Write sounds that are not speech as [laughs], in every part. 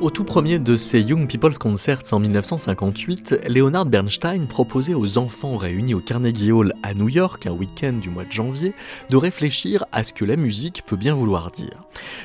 Au tout premier de ces Young People's Concerts en 1958, Leonard Bernstein proposait aux enfants réunis au Carnegie Hall à New York un week-end du mois de janvier de réfléchir à ce que la musique peut bien vouloir dire.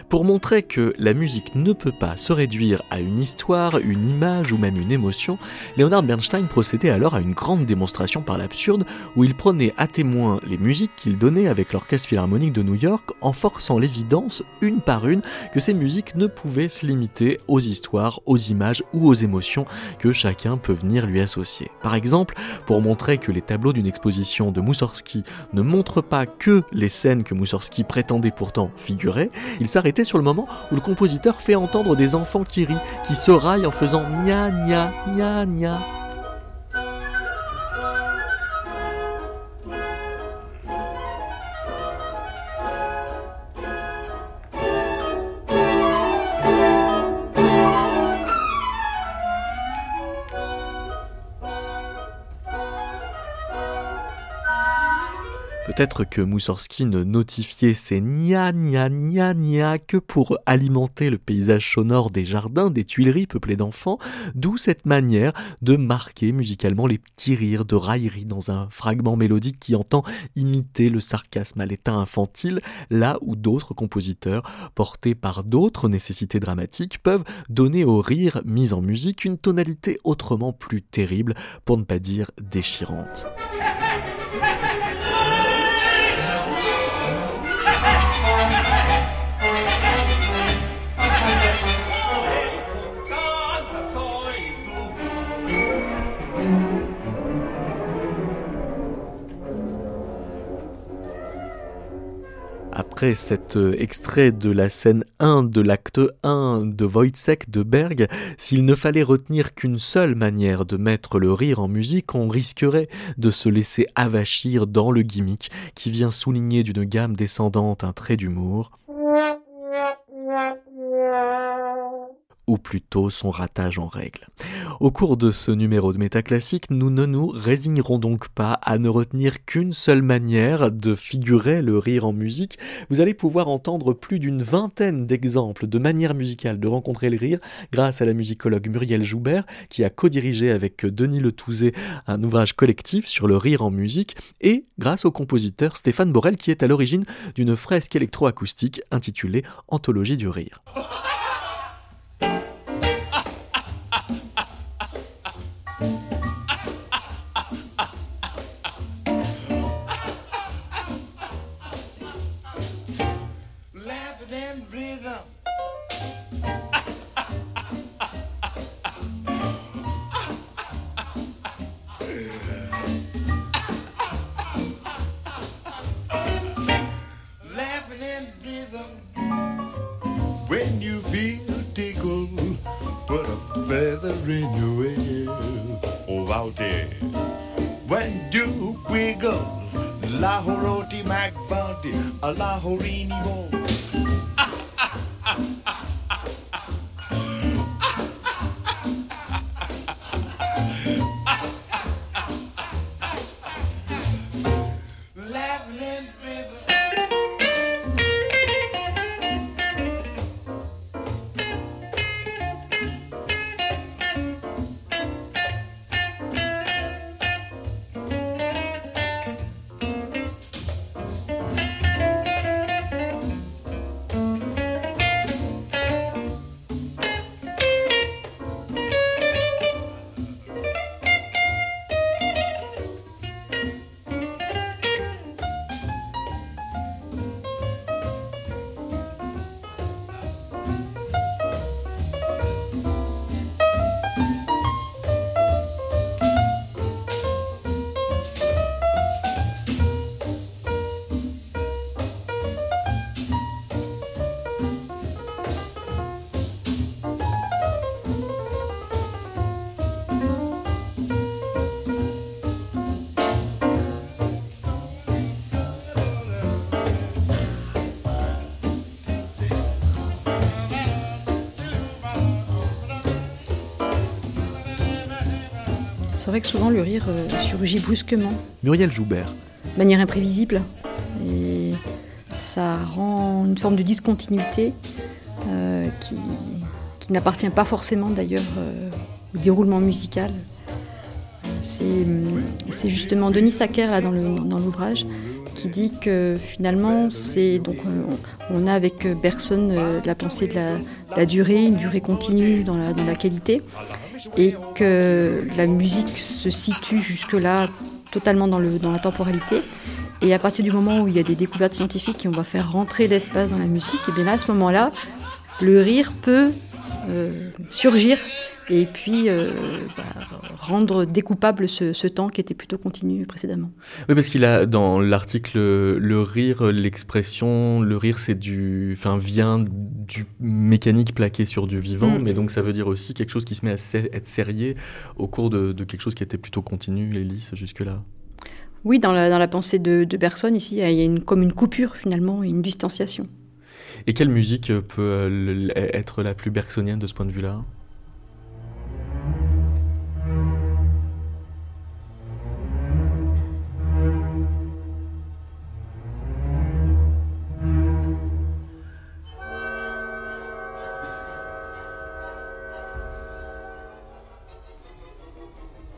Pour montrer que la musique ne peut pas se réduire à une histoire, une image ou même une émotion, Leonard Bernstein procédait alors à une grande démonstration par l'absurde où il prenait à témoin les musiques qu'il donnait avec l'Orchestre Philharmonique de New York en forçant l'évidence une par une que ces musiques ne pouvaient se limiter aux histoires, aux images ou aux émotions que chacun peut venir lui associer. Par exemple, pour montrer que les tableaux d'une exposition de Moussorski ne montrent pas que les scènes que Moussorski prétendait pourtant figurer, il s'arrêtait sur le moment où le compositeur fait entendre des enfants qui rient, qui se raillent en faisant nia nia nia nia Peut-être que Moussorski ne notifiait ses nia nia nia nia que pour alimenter le paysage sonore des jardins, des tuileries peuplées d'enfants, d'où cette manière de marquer musicalement les petits rires de raillerie dans un fragment mélodique qui entend imiter le sarcasme à l'état infantile, là où d'autres compositeurs, portés par d'autres nécessités dramatiques, peuvent donner au rire mis en musique une tonalité autrement plus terrible, pour ne pas dire déchirante. Cet euh, extrait de la scène 1 de l'acte 1 de Wojciech de Berg, s'il ne fallait retenir qu'une seule manière de mettre le rire en musique, on risquerait de se laisser avachir dans le gimmick qui vient souligner d'une gamme descendante un trait d'humour ou plutôt son ratage en règle. Au cours de ce numéro de Métaclassique, nous ne nous résignerons donc pas à ne retenir qu'une seule manière de figurer le rire en musique. Vous allez pouvoir entendre plus d'une vingtaine d'exemples de manières musicales de rencontrer le rire grâce à la musicologue Muriel Joubert qui a co-dirigé avec Denis Letouzé un ouvrage collectif sur le rire en musique et grâce au compositeur Stéphane Borel qui est à l'origine d'une fresque électroacoustique intitulée Anthologie du rire. feathery new oh, wave out there. When do we go? La Horoti Mac Bounty, a La Ball. Vrai que souvent le rire euh, surgit brusquement. Muriel Joubert. De manière imprévisible. Et ça rend une forme de discontinuité euh, qui, qui n'appartient pas forcément d'ailleurs euh, au déroulement musical. C'est justement Denis Sacker là, dans l'ouvrage qui dit que finalement c'est donc on, a avec Bergson la pensée de la, durée, une durée continue dans la, dans la qualité et que la musique se situe jusque-là totalement dans, le, dans la temporalité. Et à partir du moment où il y a des découvertes scientifiques et on va faire rentrer l'espace dans la musique, et bien là, à ce moment-là, le rire peut euh, surgir et puis euh, bah, rendre découpable ce, temps qui était plutôt continu précédemment. Oui, parce qu'il a dans l'article le rire, l'expression, le rire c'est du, enfin vient du mécanique plaqué sur du vivant, mm. mais donc ça veut dire aussi quelque chose qui se met à être serré au cours de, quelque chose qui était plutôt continu et lisse jusque-là. Oui, dans la, dans la pensée de, de Bergson, ici, il y a une, comme une coupure finalement, une distanciation. Et quelle musique peut euh, être la plus bergsonienne de ce point de vue-là?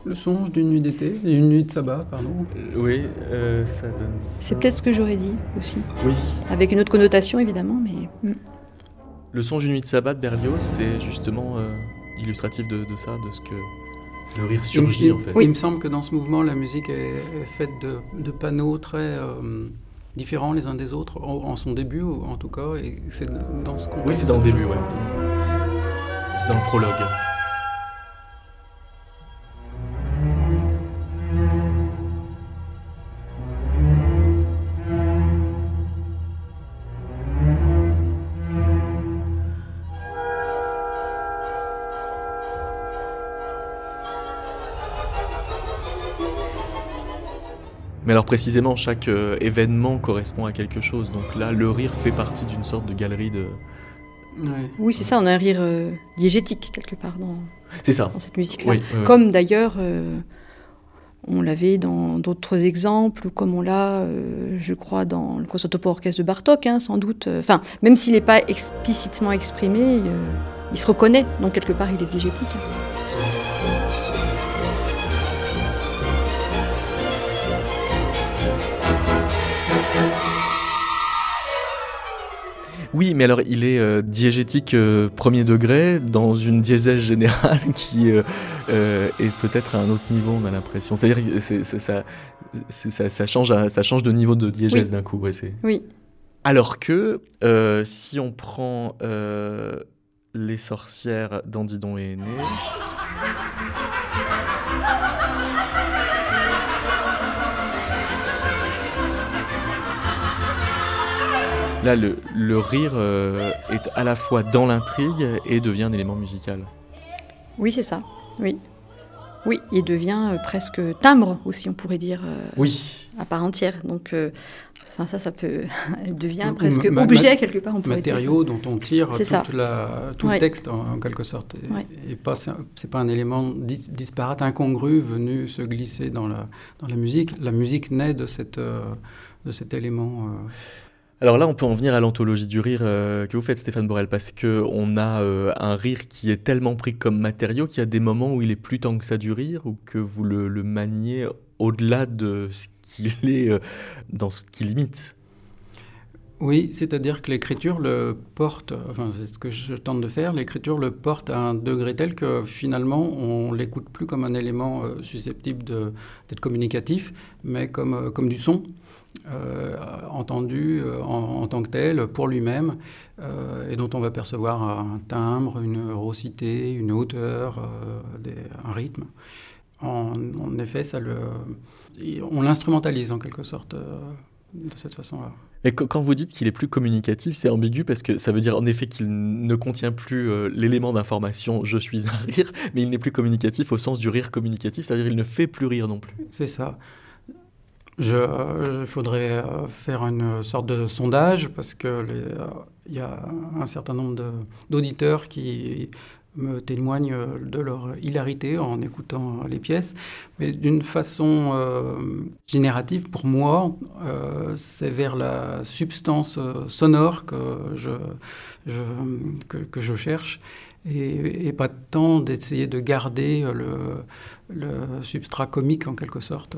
Le songe d'une nuit d'été, d'une nuit de sabbat, pardon. Euh, oui, euh, ça donne. C'est peut-être ce que j'aurais dit aussi. Oui. Avec une autre connotation évidemment, mais. Hmm. Le songe d'une nuit de sabbat de Berlioz, c'est justement euh, illustratif de, ça, de ce que le rire surgit en fait. Oui. Il me semble que dans ce mouvement, la musique est, faite de, panneaux très différents les uns des autres, en, son début en tout cas, et c'est dans ce Oui, c'est dans le début, ouais. C'est dans le prologue. Alors précisément, chaque euh, événement correspond à quelque chose. Donc là, le rire fait partie d'une sorte de galerie de... Oui, c'est ça, on a un rire euh, diégétique quelque part dans, ça. dans cette musique-là. comme d'ailleurs, euh, on l'avait dans d'autres exemples, ou comme on l'a, je crois, dans le concerto pour orchestre de Bartok, hein, sans doute. Enfin, même s'il n'est pas explicitement exprimé, il se reconnaît, donc quelque part, il est diégétique. Oui, mais alors il est euh, diégétique euh, premier degré dans une diésèse générale [laughs] qui euh, est peut-être à un autre niveau, on a l'impression. C'est-à-dire ça, ça, change, ça change de niveau de diégèse d'un coup. oui. Alors que si on prend les sorcières d'Andidon et Aîné. Là, le, rire euh, est à la fois dans l'intrigue et devient un élément musical. Oui, c'est ça. Oui. Oui, il devient euh, presque timbre aussi, on pourrait dire. Euh, oui. À part entière. Donc, enfin, ça, ça peut. [laughs] devient presque objet quelque part. On pourrait matériau dont on tire tout le texte en, quelque sorte. Et, pas, c'est pas un élément disparate, incongru venu se glisser dans la, dans la musique. La musique naît de, cette, de cet élément. Alors là, on peut en venir à l'anthologie du rire euh, que vous faites, Stéphane Borel, parce que on a euh, un rire qui est tellement pris comme matériau qu'il y a des moments où il est plus tant que ça du rire, ou que vous le, maniez au-delà de ce qu'il est euh, dans ce qu'il imite. Oui, c'est-à-dire que l'écriture le porte, enfin c'est ce que je tente de faire, l'écriture le porte à un degré tel que finalement on l'écoute plus comme un élément susceptible d'être communicatif, mais comme, comme du son. Euh, entendu euh, en, tant que tel pour lui-même euh, et dont on va percevoir un timbre, une rosité, une hauteur, un rythme. En, effet, ça le, on l'instrumentalise en quelque sorte de cette façon-là. Et quand vous dites qu'il est plus communicatif, c'est ambigu parce que ça veut dire en effet qu'il ne contient plus l'élément d'information je suis un rire, mais il n'est plus communicatif au sens du rire communicatif, c'est-à-dire il ne fait plus rire non plus. C'est ça. Je, il faudrait euh, faire une sorte de sondage parce qu'il euh, il y a un certain nombre d'auditeurs qui me témoignent de leur hilarité en écoutant les pièces. Mais d'une façon générative, pour moi, c'est vers la substance sonore que je, que, je cherche et, pas tant d'essayer de garder le, le, substrat comique en quelque sorte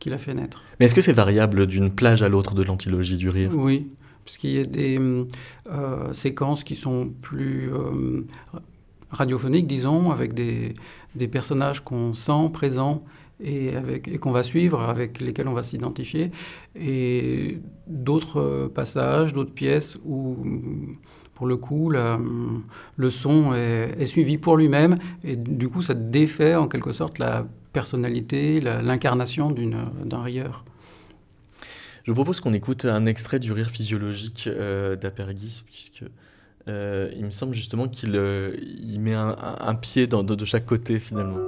qui l'a fait naître. Mais est-ce que c'est variable d'une plage à l'autre de l'antilogie du rire? Oui, parce qu'il y a des euh, séquences qui sont plus euh, radiophoniques, disons, avec des, des personnages qu'on sent présents et, et qu'on va suivre, avec lesquels on va s'identifier, et d'autres passages, d'autres pièces où, pour le coup, le son est, suivi pour lui-même, et du coup, ça défait en quelque sorte la personnalité, l'incarnation d'un rieur. Je vous propose qu'on écoute un extrait du rire physiologique euh, d'Apergis, puisque euh, il me semble justement qu'il euh, met un, pied de chaque côté finalement.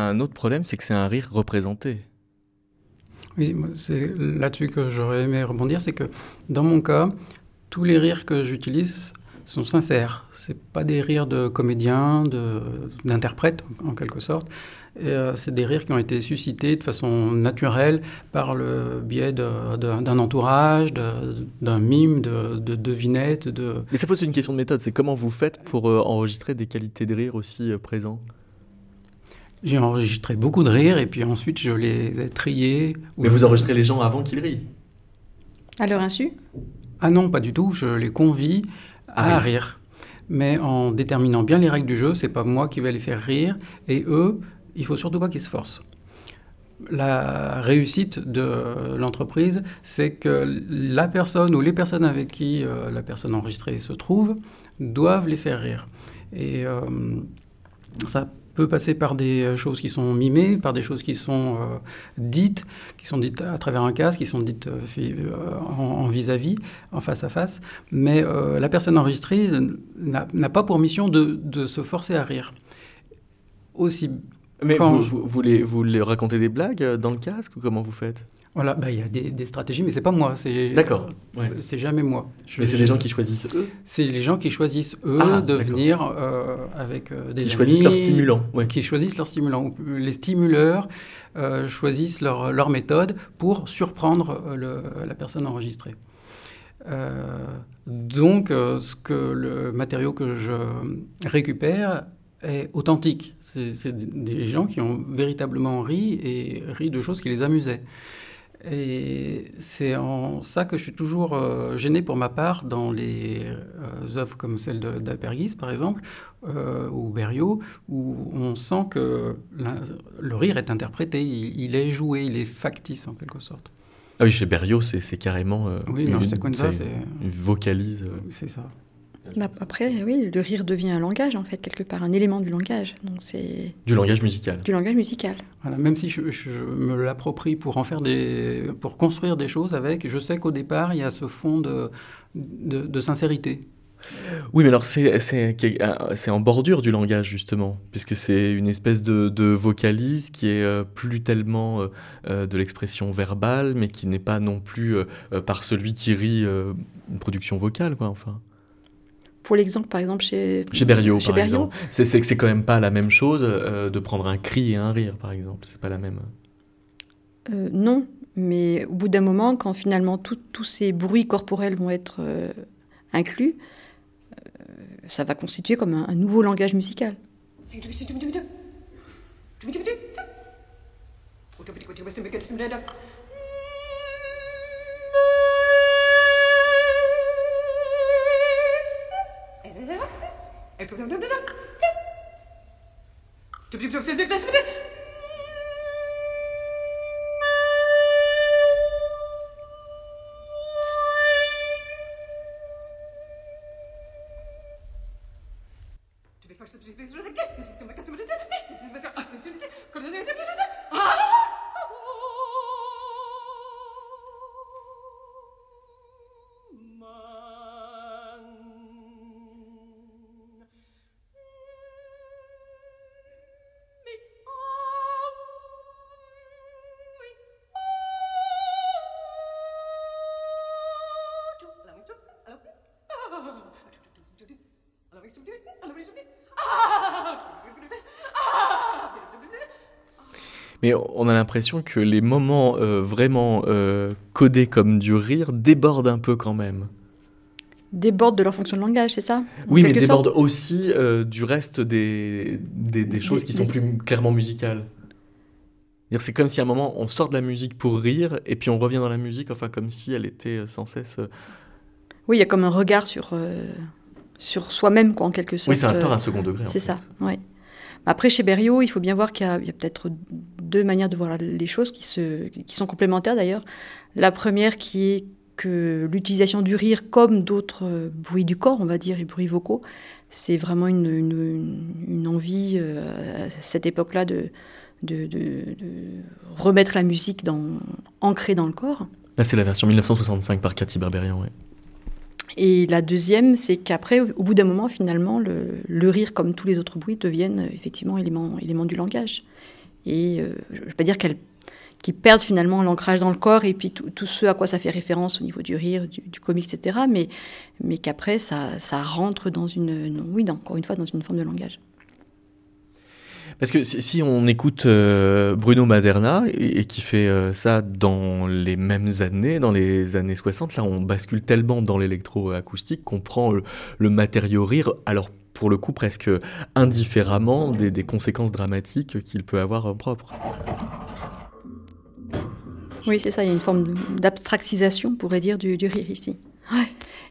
A un autre problème, c'est que c'est un rire représenté. Oui, c'est là-dessus que j'aurais aimé rebondir, c'est que dans mon cas, tous les rires que j'utilise sont sincères. C'est pas des rires de comédiens, d'interprètes en quelque sorte. Euh, c'est des rires qui ont été suscités de façon naturelle par le biais d'un entourage, d'un mime, de, de devinettes. De... Mais ça pose une question de méthode. C'est comment vous faites pour euh, enregistrer des qualités de rire aussi euh, présents? J'ai enregistré beaucoup de rires et puis ensuite je les ai triés. Mais vous enregistrez les gens avant qu'ils rient À leur insu? Ah non, pas du tout. Je les convie à ah rire. Mais en déterminant bien les règles du jeu, c'est pas moi qui vais les faire rire et eux, il faut surtout pas qu'ils se forcent. La réussite de l'entreprise, c'est que la personne ou les personnes avec qui euh, la personne enregistrée se trouve doivent les faire rire. Et euh, ça peut passer par des euh, choses qui sont mimées, par des choses qui sont euh, dites, qui sont dites à travers un casque, qui sont dites euh, en vis-à-vis, en face à face. Mais la personne enregistrée n'a pas pour mission de, de, se forcer à rire. Aussi. Mais vous, vous, vous, les, vous les racontez des blagues dans le casque ou comment vous faites? Voilà, bah, il y a des, stratégies, mais c'est pas moi. C'est, D'accord. C'est jamais moi. mais c'est les gens qui choisissent eux? C'est les gens qui choisissent eux ah, de venir euh, avec euh, des Qui choisissent leurs stimulants. Qui choisissent leurs stimulants. Les stimuleurs euh, choisissent leur, leur, méthode pour surprendre la personne enregistrée. donc, ce que le matériau que je récupère est authentique. C'est des gens qui ont véritablement ri et ri de choses qui les amusaient. Et c'est en ça que je suis toujours euh, gêné pour ma part dans les euh, œuvres comme celle d'Apergis, par exemple, euh, ou Berriot, où on sent que le rire est interprété, il, est joué, il est factice en quelque sorte. Ah oui, chez Berriot, c'est carrément. oui, non, c'est comme ça. Une vocalise. C'est ça. Bah, après, oui, le rire devient un langage, en fait, quelque part, un élément du langage. Donc c'est du langage musical. Du langage musical. Voilà, même si je, me l'approprie pour en faire des, pour construire des choses avec, je sais qu'au départ, il y a ce fond de, de, sincérité. Oui, mais alors c'est en bordure du langage, justement, puisque c'est une espèce de, de, vocalise qui est euh, plus tellement euh, euh, de l'expression verbale, mais qui n'est pas non plus par celui qui rit une production vocale, quoi, enfin pour l'exemple, par exemple, chez, chez Berriot, par exemple. C'est que c'est quand même pas la même chose euh, de prendre un cri et un rire, par exemple. C'est pas la même. Euh, non, mais au bout d'un moment, quand finalement tous ces bruits corporels vont être euh, inclus, ça va constituer comme un, nouveau langage musical. Sürdüğüm çok sevmek nasip de on a l'impression que les moments euh, vraiment euh, codés comme du rire débordent un peu quand même. Débordent de leur fonction de langage, c'est ça? Oui, mais débordent aussi euh, du reste des, des, choses qui sont plus clairement musicales. C'est comme si à un moment on sort de la musique pour rire et puis on revient dans la musique, enfin comme si elle était sans cesse. Oui, il y a comme un regard sur, sur soi-même, quoi, en quelque sorte. Oui, ça instaure un second degré. C'est ça, oui. Après, chez Berriot, il faut bien voir qu'il y a, peut-être deux manières de voir les choses qui, se, qui sont complémentaires d'ailleurs. La première qui est que l'utilisation du rire comme d'autres bruits du corps, on va dire, et bruits vocaux, c'est vraiment une, une, envie euh, à cette époque-là de, de, de, remettre la musique dans, ancrée dans le corps. Là, c'est la version 1965 par Cathy Berberian, oui. Et la deuxième, c'est qu'après, au bout d'un moment, finalement, le, rire, comme tous les autres bruits, deviennent effectivement éléments, éléments du langage. Et euh, je ne veux pas dire qu'elles qui perdent finalement l'ancrage dans le corps et puis tout, ce à quoi ça fait référence au niveau du rire, du, comique, etc. Mais, mais qu'après, ça, ça rentre dans une, oui, encore une fois, dans une forme de langage. Parce que si on écoute euh, Bruno Maderna, et, qui fait euh, ça dans les mêmes années, dans les années 60, là on bascule tellement dans l'électroacoustique qu'on prend le, matériau rire, alors pour le coup presque indifféremment des, conséquences dramatiques qu'il peut avoir en propre. Oui, c'est ça, il y a une forme d'abstraxisation, on pourrait dire, du, rire ici.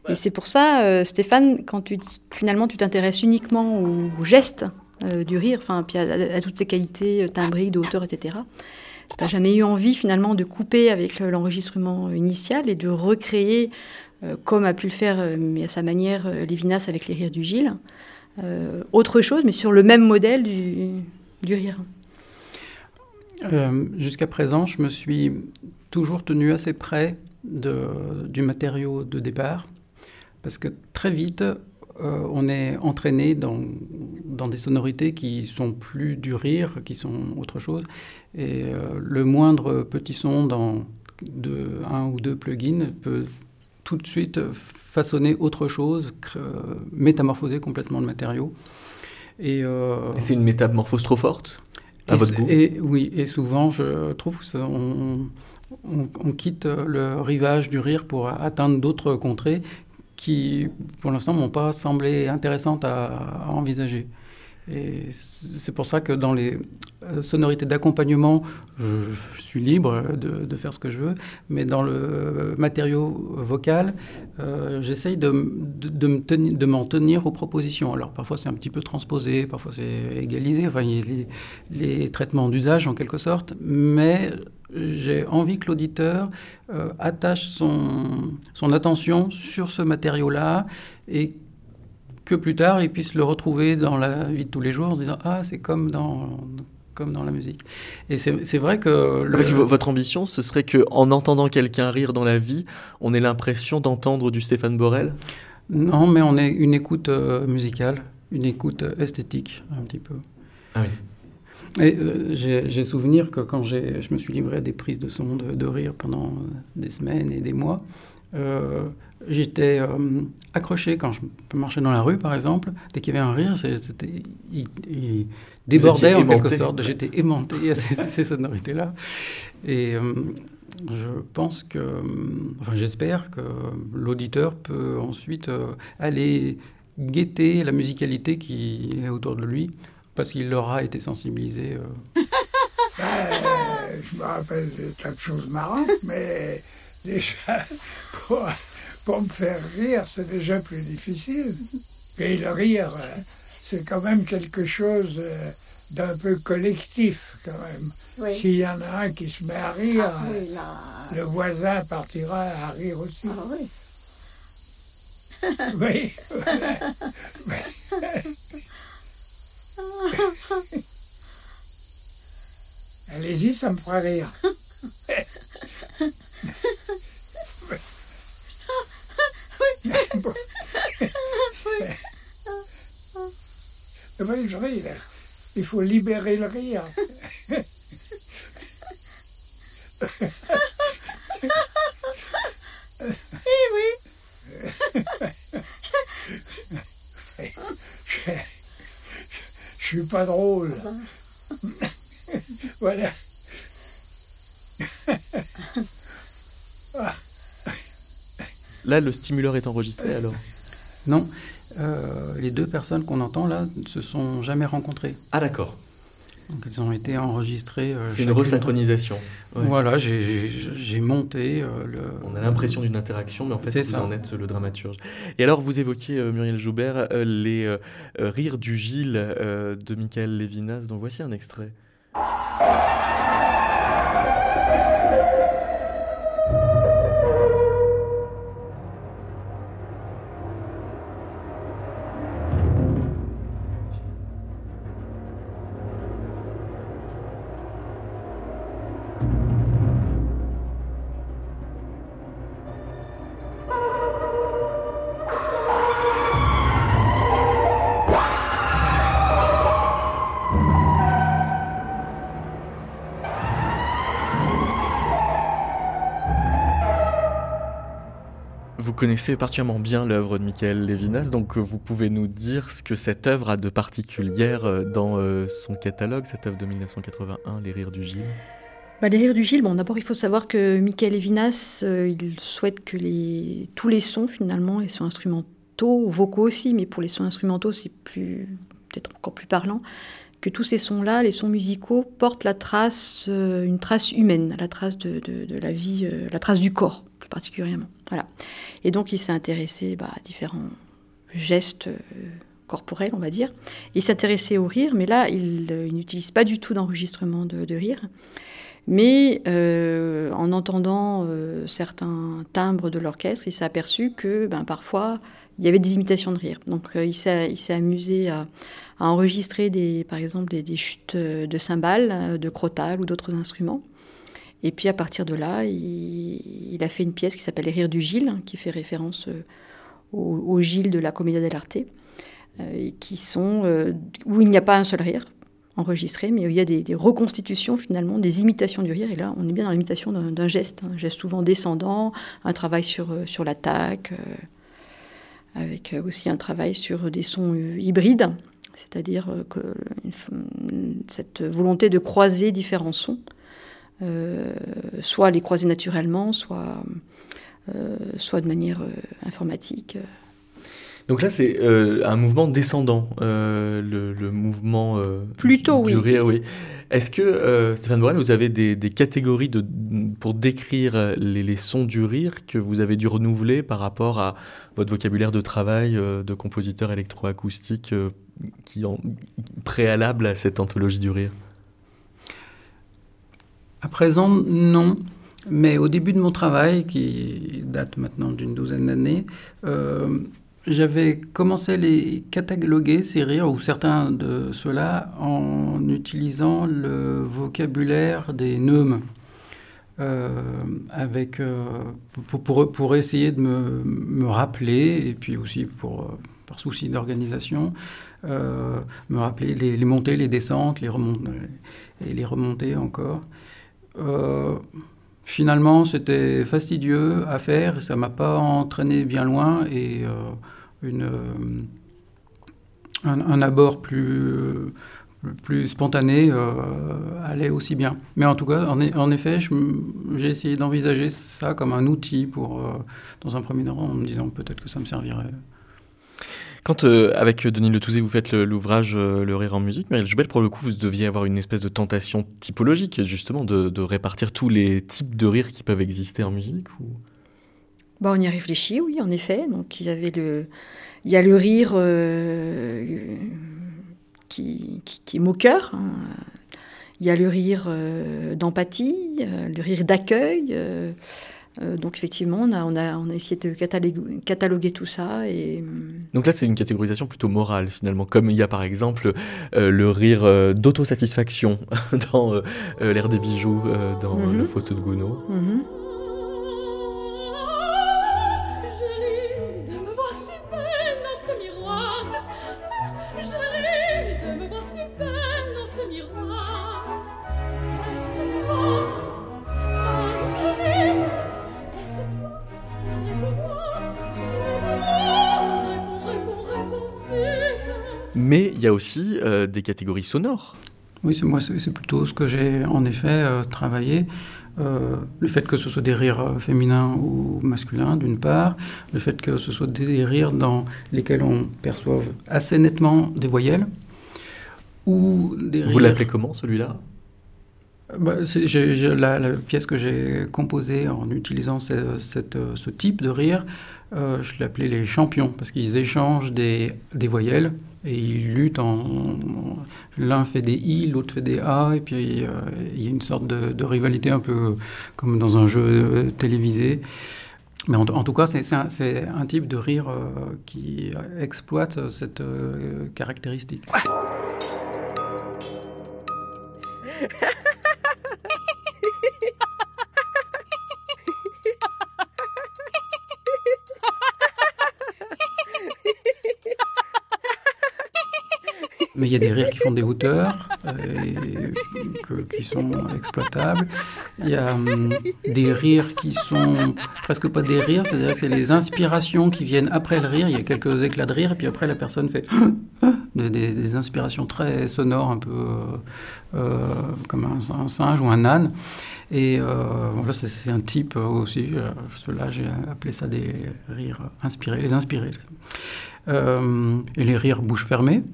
Et c'est pour ça, euh, Stéphane, quand tu dis finalement tu t'intéresses uniquement aux gestes, euh, du rire, enfin, puis à, toutes ses qualités euh, timbriques, de hauteur, etc. T'as jamais eu envie finalement de couper avec l'enregistrement initial et de recréer, euh, comme a pu le faire, mais à sa manière, Lévinas avec les rires du Gilles, autre chose, mais sur le même modèle du, rire. Jusqu'à présent, je me suis toujours tenu assez près du matériau de départ, parce que très vite, euh, on est entraîné dans, dans, des sonorités qui sont plus du rire, qui sont autre chose. Et euh, le moindre petit son dans de, un ou deux plugins peut tout de suite façonner autre chose, métamorphoser complètement le matériau. Euh, et, c'est une métamorphose trop forte à votre goût? et, Oui, et souvent je trouve qu'on on, quitte le rivage du rire pour atteindre d'autres contrées qui, pour l'instant, m'ont pas semblé intéressantes à, envisager. Et c'est pour ça que dans les euh, sonorités d'accompagnement, je, suis libre de, faire ce que je veux, mais dans le matériau vocal, euh, j'essaye de, de, m'en tenir aux propositions. Alors parfois c'est un petit peu transposé, parfois c'est égalisé, enfin les traitements d'usage en quelque sorte, mais j'ai envie que l'auditeur euh, attache son, son, attention sur ce matériau-là et que plus tard il puisse le retrouver dans la vie de tous les jours en se disant Ah, c'est comme dans, comme dans la musique. Et c'est vrai que. votre ambition, ce serait qu'en entendant quelqu'un rire dans la vie, on ait l'impression d'entendre du Stéphane Borel? Non, mais on est une écoute euh, musicale, une écoute esthétique, un petit peu. Ah oui. Euh, j'ai souvenir que quand je me suis livré à des prises de son de, rire pendant des semaines et des mois, euh, j'étais euh, accroché quand je marchais dans la rue, par exemple. Dès qu'il y avait un rire, c'était, il, débordait en quelque sorte. J'étais aimanté à ces, [laughs] sonorités-là. Et je pense que, enfin, j'espère que l'auditeur peut ensuite aller guetter la musicalité qui est autour de lui parce qu'il leur a été sensibilisé. Euh. [laughs] je me rappelle de tas de choses marrantes, mais déjà, [laughs] pour, pour me faire rire, c'est déjà plus difficile. Et le rire, euh, c'est quand même quelque chose euh, d'un peu collectif, quand même. S'il y en a un qui se met à rire, Ah oui, là. le voisin partira à rire aussi. Ah oui. Oui. [laughs] voilà. [laughs] Allez-y, ça me fera rire. [laughs] [laughs] Il faut libérer le rire. Suis pas drôle. [laughs] voilà. Là, le stimuleur est enregistré alors Non, euh, les deux personnes qu'on entend là ne se sont jamais rencontrées. Ah d'accord. Donc elles ont été enregistrées. euh, C'est une resynchronisation. Ouais. Voilà, j'ai- monté euh, le. On a l'impression d'une interaction, mais en fait, C'est vous ça. en êtes le dramaturge. Et alors, vous évoquiez, euh, Muriel Joubert, les rires du Gilles de Michael Lévinas, dont voici un extrait. Connaissez particulièrement bien l'œuvre de Michael Lévinas, donc euh, vous pouvez nous dire ce que cette œuvre a de particulière euh, dans euh, son catalogue, cette œuvre de 1981, Les Rires du Gilles? Bah, les rires du Gilles, bon, d'abord il faut savoir que Michael Levinas, il souhaite que les, tous les sons finalement, les sons instrumentaux, vocaux aussi, mais pour les sons instrumentaux c'est plus peut-être encore plus parlant, que tous ces sons-là, les sons musicaux, portent la trace, une trace humaine, la trace de, la vie, la trace du corps particulièrement. Voilà. Et donc il s'est intéressé bah, à différents gestes euh, corporels, on va dire. Il s'intéressait au rire, mais là il, euh, il n'utilise pas du tout d'enregistrement de, rire. Mais euh, en entendant certains timbres de l'orchestre, il s'est aperçu que ben, parfois il y avait des imitations de rire. Donc il s'est amusé à, enregistrer par exemple des, des chutes de cymbales, de crotales ou d'autres instruments. Et puis à partir de là, il, a fait une pièce qui s'appelle Les Rires du Gilles, qui fait référence euh, au, Gilles de la Commedia dell'arte, euh, qui sont euh, où il n'y a pas un seul rire enregistré, mais où il y a des, reconstitutions finalement, des imitations du rire. Et là, on est bien dans l'imitation d'un geste, un geste souvent descendant, un travail sur, sur l'attaque, avec aussi un travail sur des sons hybrides, c'est-à-dire que cette volonté de croiser différents sons, soit les croiser naturellement, soit, euh, soit de manière euh, informatique. Donc là, c'est euh, un mouvement descendant, euh, le, le mouvement euh, Plutôt, du oui. rire, oui. Est-ce que, euh, Stéphane Borel, vous avez des, des catégories de, pour décrire les, les sons du rire que vous avez dû renouveler par rapport à votre vocabulaire de travail euh, de compositeur électroacoustique euh, qui en préalable à cette anthologie du rire? À présent, non. Mais au début de mon travail, qui date maintenant d'une douzaine d'années, euh, j'avais commencé à les cataloguer, ces rires, ou certains de ceux-là, en utilisant le vocabulaire des neumes. Euh, avec, euh, pour, essayer de me, me rappeler, et puis aussi pour, par souci d'organisation, me rappeler les, les montées, les descentes, les remontées, et les remontées encore. Euh, finalement, c'était fastidieux à faire, et ça m'a pas entraîné bien loin, et euh, euh, un, un abord plus, plus spontané allait aussi bien. Mais en tout cas, en, e- effet, j'ai essayé d'envisager ça comme un outil pour, dans un premier temps, en me disant peut-être que ça me servirait. Quand, euh, avec Denis Letouzé, vous faites l'ouvrage Le rire en musique, Marielle Joubel, pour le coup, vous deviez avoir une espèce de tentation typologique, justement, de, répartir tous les types de rires qui peuvent exister en musique bah, On y a réfléchi, oui, en effet. Donc, il y avait le, il y a le rire qui, qui, est moqueur. Hein. Il y a le rire d'empathie, le rire d'accueil. Euh, donc effectivement, on a, on, a, on a essayé de cataloguer, tout ça. Et... Euh, donc là, c'est une catégorisation plutôt morale finalement, comme il y a par exemple euh, le rire d'autosatisfaction [laughs] dans l'air des bijoux, dans mhm. le Faust de Gounod. Mhm. Mais il y a aussi euh, des catégories sonores. Oui, c'est moi, c'est plutôt ce que j'ai en effet euh, travaillé. Euh, le fait que ce soit des rires féminins ou masculins, d'une part, le fait que ce soit des rires dans lesquels on perçoive assez nettement des voyelles, ou des Vous l'appelez comment celui-là? Bah, la, pièce que j'ai composée en utilisant ce type de rire, je l'appelais les champions, parce qu'ils échangent des, des voyelles et ils luttent en. L'un fait des I, l'autre fait des A, et puis euh, il y a une sorte de, rivalité un peu comme dans un jeu euh, télévisé. Mais en, tout cas, c'est un, type de rire euh, qui exploite cette caractéristique. [laughs] mais il y a des rires qui font des hauteurs, euh, qui sont exploitables. Il y a hum, des rires qui sont presque pas des rires, c'est-à-dire que c'est les inspirations qui viennent après le rire. Il y a quelques éclats de rire, et puis après la personne fait [gasps] des, inspirations très sonores, un peu euh, euh, comme un, singe ou un âne. Et voilà, c'est un type aussi. Cela, j'ai appelé ça des rires inspirés, les inspirés. et les rires bouche fermée.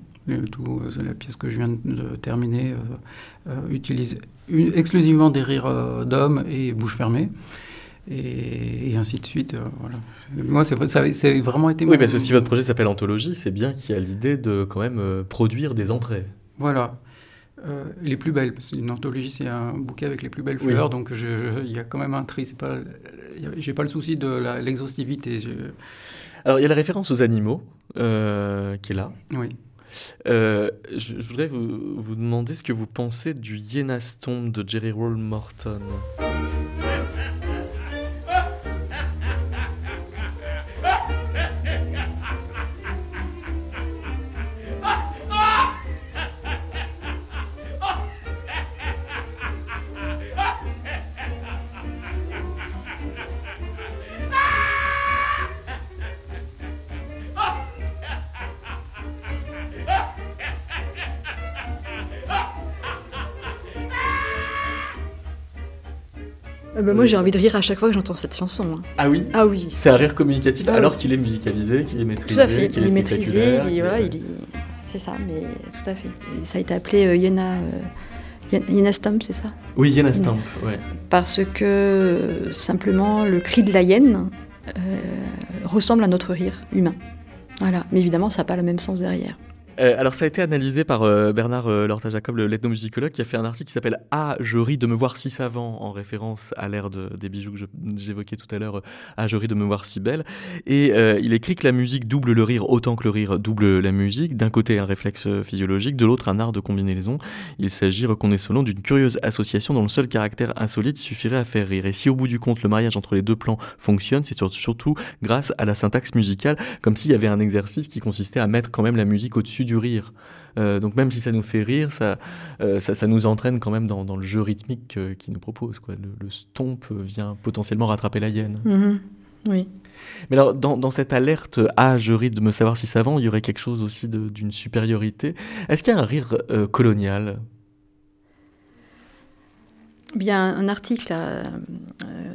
Tout, euh, la pièce que je viens de terminer euh, euh, utilise exclusivement des rires d'hommes et bouche fermée. Et, ainsi de suite. voilà. Moi, c'est, ça, c'est vraiment été. Oui, parce que si votre projet s'appelle Anthologie, c'est bien qu'il y a l'idée de quand même produire des entrées. Voilà. les plus belles, parce qu'une anthologie, c'est un bouquet avec les plus belles fleurs, donc il y a quand même un tri. C'est pas, j'ai pas le souci de l'exhaustivité. Alors, il y a la référence aux animaux qui est là. Oui. Euh, je, voudrais vous, vous, demander ce que vous pensez du Yenas Tomb de Jerry Roll Morton. Euh, bah, moi, j'ai envie de rire à chaque fois que j'entends cette chanson. Hein. Ah oui Ah oui. C'est un rire communicatif bah alors qu'il est musicalisé, qu'il est maîtrisé. Tout à fait, il est maîtrisé, c'est ça, mais tout à fait. ça a été appelé euh, Yena. Euh, Yena Stamp, c'est ça? Oui, Yena Stamp, ouais. Parce que simplement le cri de la hyène ressemble à notre rire humain. Voilà, mais évidemment, ça n'a pas le même sens derrière. Euh, alors, ça a été analysé par euh, Bernard euh, Lorta-Jacob, l'ethnomusicologue, qui a fait un article qui s'appelle Ah, je ris de me voir si savant, en référence à l'ère des bijoux que j'évoquais tout à l'heure, Ah, je ris de me voir si belle. Et il écrit que la musique double le rire autant que le rire double la musique. D'un côté, un réflexe physiologique, de l'autre, un art de combinaison. Il s'agit, reconnaissons selon d'une curieuse association dont le seul caractère insolite suffirait à faire rire. Et si au bout du compte, le mariage entre les deux plans fonctionne, c'est surtout grâce à la syntaxe musicale, comme s'il y avait un exercice qui consistait à mettre quand même la musique au-dessus du rire. Euh, donc même si ça nous fait rire, ça, euh, ça, nous entraîne quand même dans, le jeu rythmique euh, qu'il nous propose. Quoi. Le, stomp vient potentiellement rattraper la hyène. Mm-hmm. Oui. Mais alors, dans, cette alerte à je ris de me savoir si savant, il y aurait quelque chose aussi d'une supériorité. Est-ce qu'il y a un rire colonial? Bien, un article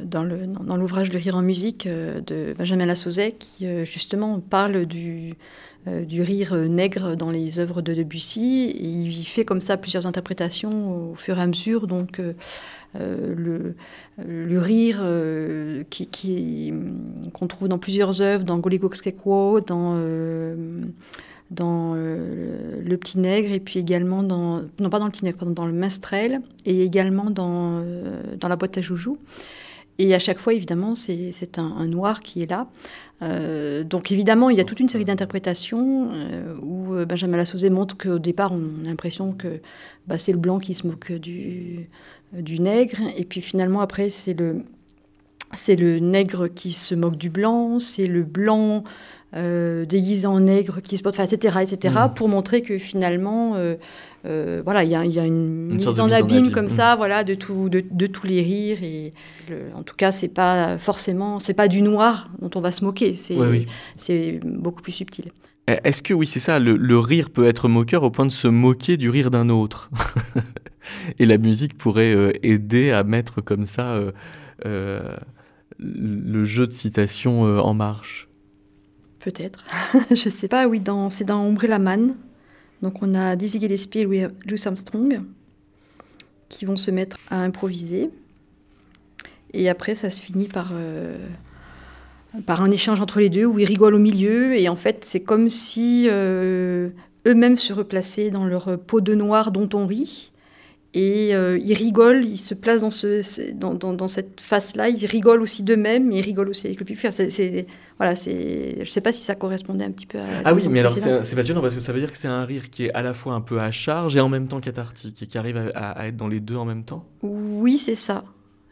dans l'ouvrage Le rire en musique de Benjamin Lassauzet qui justement parle du, du rire nègre dans les œuvres de Debussy. Il fait comme ça plusieurs interprétations au fur et à mesure. Donc, euh, le, le, rire euh, qu'on trouve dans plusieurs œuvres, dans Goligokskekwo, dans euh, dans le, Petit Nègre et puis également dans non pas dans le Petit Nègre, dans le Minstrel et également dans la boîte à joujoux. Et à chaque fois, évidemment, c'est un, noir qui est là. Euh, donc évidemment, il y a toute une série d'interprétations euh, où Benjamin Lassauzet montre qu'au départ, on a l'impression que bah, c'est le blanc qui se moque du, nègre. Et puis finalement, après, c'est le nègre qui se moque du blanc, c'est le blanc euh, déguisé en nègre qui se porte, etc., etc., mm. pour montrer que finalement, euh, euh, voilà, il y a, y a, une, mise en abîme comme mm. ça, voilà, de, tout, de, de, tous les rires. Et en tout cas, c'est pas forcément, c'est pas du noir dont on va se moquer, c'est beaucoup plus subtil. Eh, est-ce que oui, c'est ça, le, le, rire peut être moqueur au point de se moquer du rire d'un autre [laughs] Et la musique pourrait euh, aider à mettre comme ça euh, euh, le jeu de citation en marche. Peut-être. [laughs] Je sais pas, oui, dans, c'est dans Umbrella Man. Donc on a Dizzy Gillespie et Louis Armstrong qui vont se mettre à improviser. Et après, ça se finit par, par un échange entre les deux où ils rigolent au milieu. Et en fait, c'est comme si eux-mêmes se replaçaient dans leur peau de noir dont on rit. Et euh, ils rigolent, ils se placent dans, ce, dans, dans, cette face-là, ils rigolent aussi d'eux-mêmes, mais ils rigolent aussi avec le public. c'est, voilà, c'est, je ne sais pas si ça correspondait un petit peu à... Ah oui, mais alors c'est, passionnant parce que ça veut dire que c'est un rire qui est à la fois un peu à charge et en même temps cathartique, et qui arrive à, être dans les deux en même temps? Oui, c'est ça.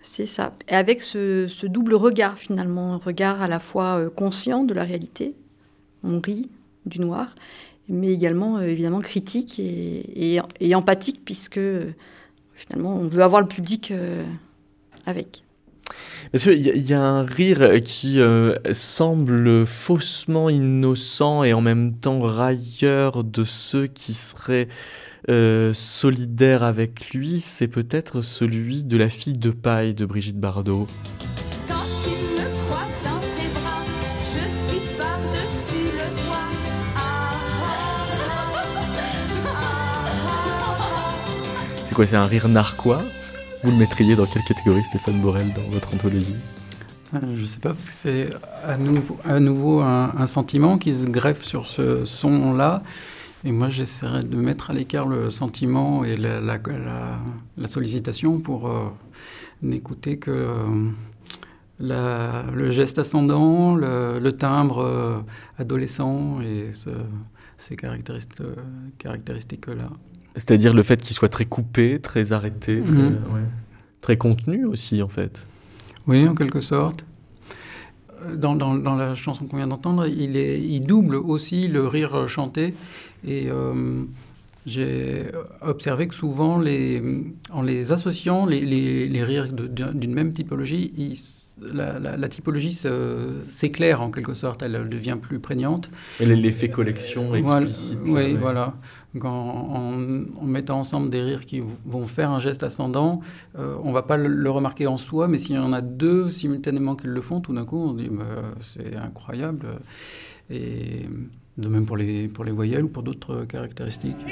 C'est ça. Et avec ce, ce, double regard finalement, un regard à la fois euh, conscient de la réalité, on rit du noir, mais également euh, évidemment critique et, empathique, puisque euh, finalement on veut avoir le public euh, avec. Il y, y, a un rire qui semble faussement innocent et en même temps railleur de ceux qui seraient solidaires avec lui, c'est peut-être celui de la fille de paille de Brigitte Bardot. C'est un rire narquois Vous le mettriez dans quelle catégorie, Stéphane Borel, dans votre anthologie euh, je ne sais pas, parce que c'est à nouveau, un, sentiment qui se greffe sur ce son-là. Et moi, j'essaierai de mettre à l'écart le sentiment et la, la, sollicitation pour euh, n'écouter que euh, le geste ascendant, le, timbre adolescent et ces caractéristiques-là. C'est-à-dire le fait qu'il soit très coupé, très arrêté, très, mhm. très, contenu aussi, en fait. Oui, en quelque sorte. Dans, dans, dans la chanson qu'on vient d'entendre, il, il double aussi le rire chanté. Et euh, j'ai observé que souvent, les, en les associant, les, les, les rires d'une même typologie, la, la, typologie s'éclaire en quelque sorte, elle devient plus prégnante. Et l'effet collection explicite. oui, voilà en, mettant ensemble des rires qui vont faire un geste ascendant, euh, on va pas le, remarquer en soi, mais s'il y en a deux simultanément qui le font, tout d'un coup, on dit bah, c'est incroyable. De même pour les, pour les voyelles ou pour d'autres caractéristiques.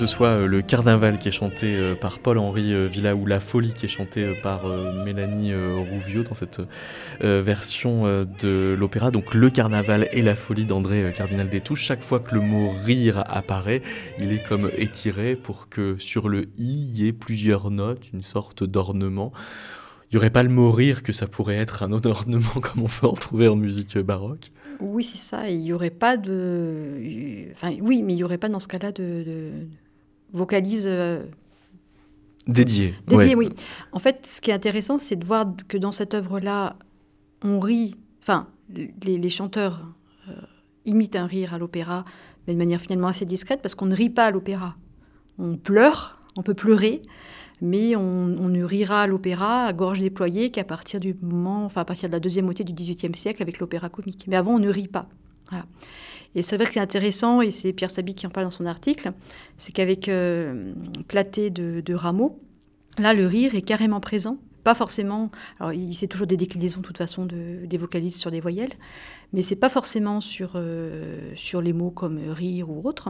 Ce soit euh, le carnaval qui est chanté euh, par Paul-Henri euh, Villa ou la folie qui est chantée par Mélanie Rouvio dans cette version de l'opéra. Donc le carnaval et la folie d'André Cardinal Détouche. Chaque fois que le mot rire apparaît, il est comme étiré pour que sur le i y ait plusieurs notes, une sorte d'ornement. Il n'y aurait pas le mot rire que ça pourrait être un autre [laughs] ornement comme on peut en trouver en musique baroque Oui, c'est ça. Il n'y aurait pas de. Enfin, oui, mais il n'y aurait pas dans ce cas-là de vocalise. Euh, dédiée. Dédiée, oui. En fait, ce qui est intéressant, c'est de voir que dans cette œuvre-là, on rit. Enfin, les, chanteurs euh, imitent un rire à l'opéra, mais de manière finalement assez discrète, parce qu'on ne rit pas à l'opéra. On pleure, on peut pleurer, mais on, ne rira à l'opéra à gorge déployée qu'à partir du moment, enfin à partir de la deuxième moitié du XVIIIe siècle avec l'opéra comique. Mais avant, on ne rit pas. Et c'est vrai que c'est intéressant, et c'est Pierre Sabi qui en parle dans son article, c'est qu'avec euh, Platé de, Rameau, là, le rire est carrément présent. Pas forcément, alors il c'est toujours des déclinaisons de toute façon de, des vocalises sur des voyelles, mais c'est pas forcément sur, euh, sur les mots comme rire ou autre.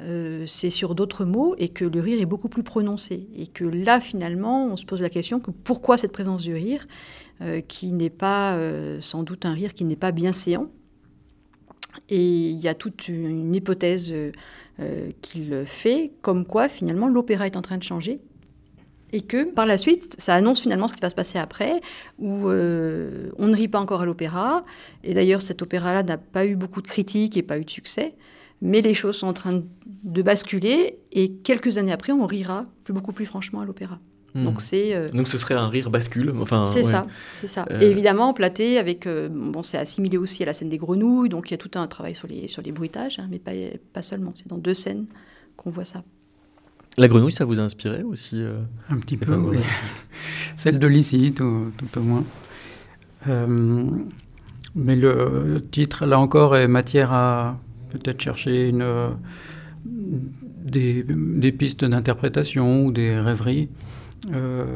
Euh, c'est sur d'autres mots et que le rire est beaucoup plus prononcé. Et que là, finalement, on se pose la question que pourquoi cette présence du rire, euh, qui n'est pas sans doute un rire qui n'est pas bien séant. Et il y a toute une hypothèse qu'il fait, comme quoi finalement l'opéra est en train de changer. Et que par la suite, ça annonce finalement ce qui va se passer après, où on ne rit pas encore à l'opéra. Et d'ailleurs, cet opéra-là n'a pas eu beaucoup de critiques et pas eu de succès mais les choses sont en train de basculer et quelques années après, on rira beaucoup plus franchement à l'opéra. Hmm. Donc c'est euh, donc ce serait un rire bascule. Enfin, c'est ça, c'est ça. Euh. Et évidemment, Platé avec euh, bon, c'est assimilé aussi à la scène des grenouilles, donc il y a tout un travail sur les sur les bruitages, hein, mais pas pas seulement. C'est dans deux scènes qu'on voit ça. La grenouille, ça vous a inspiré aussi Un petit peu, oui. [laughs] Celle de Lycie, tout, tout, au moins. mais le titre, là encore, est matière à peut-être chercher une, des, des pistes d'interprétation ou des rêveries. Euh,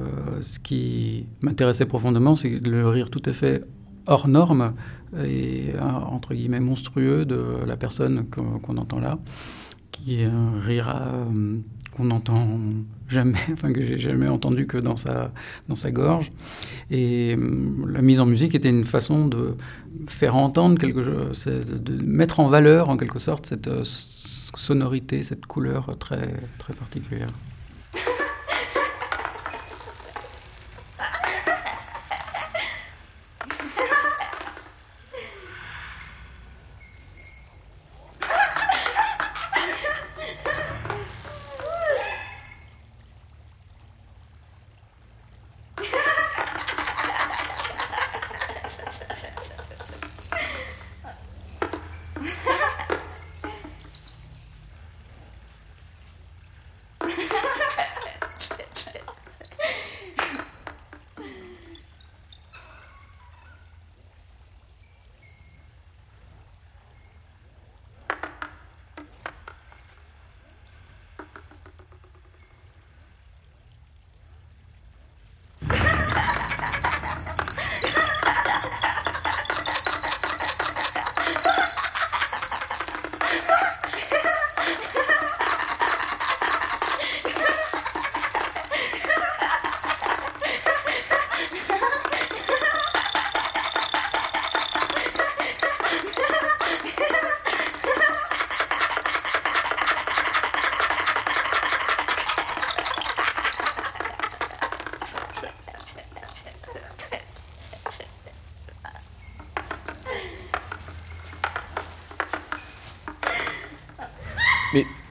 ce qui m'intéressait profondément, c'est le rire tout à fait hors norme et entre guillemets monstrueux de la personne qu'on entend là, qui est euh, qu'on n'entend jamais, [laughs] enfin que j'ai jamais entendu que dans sa, dans sa gorge. Et la mise en musique était une façon de faire entendre quelque chose, de mettre en valeur en quelque sorte cette euh, sonorité, cette couleur très, très particulière.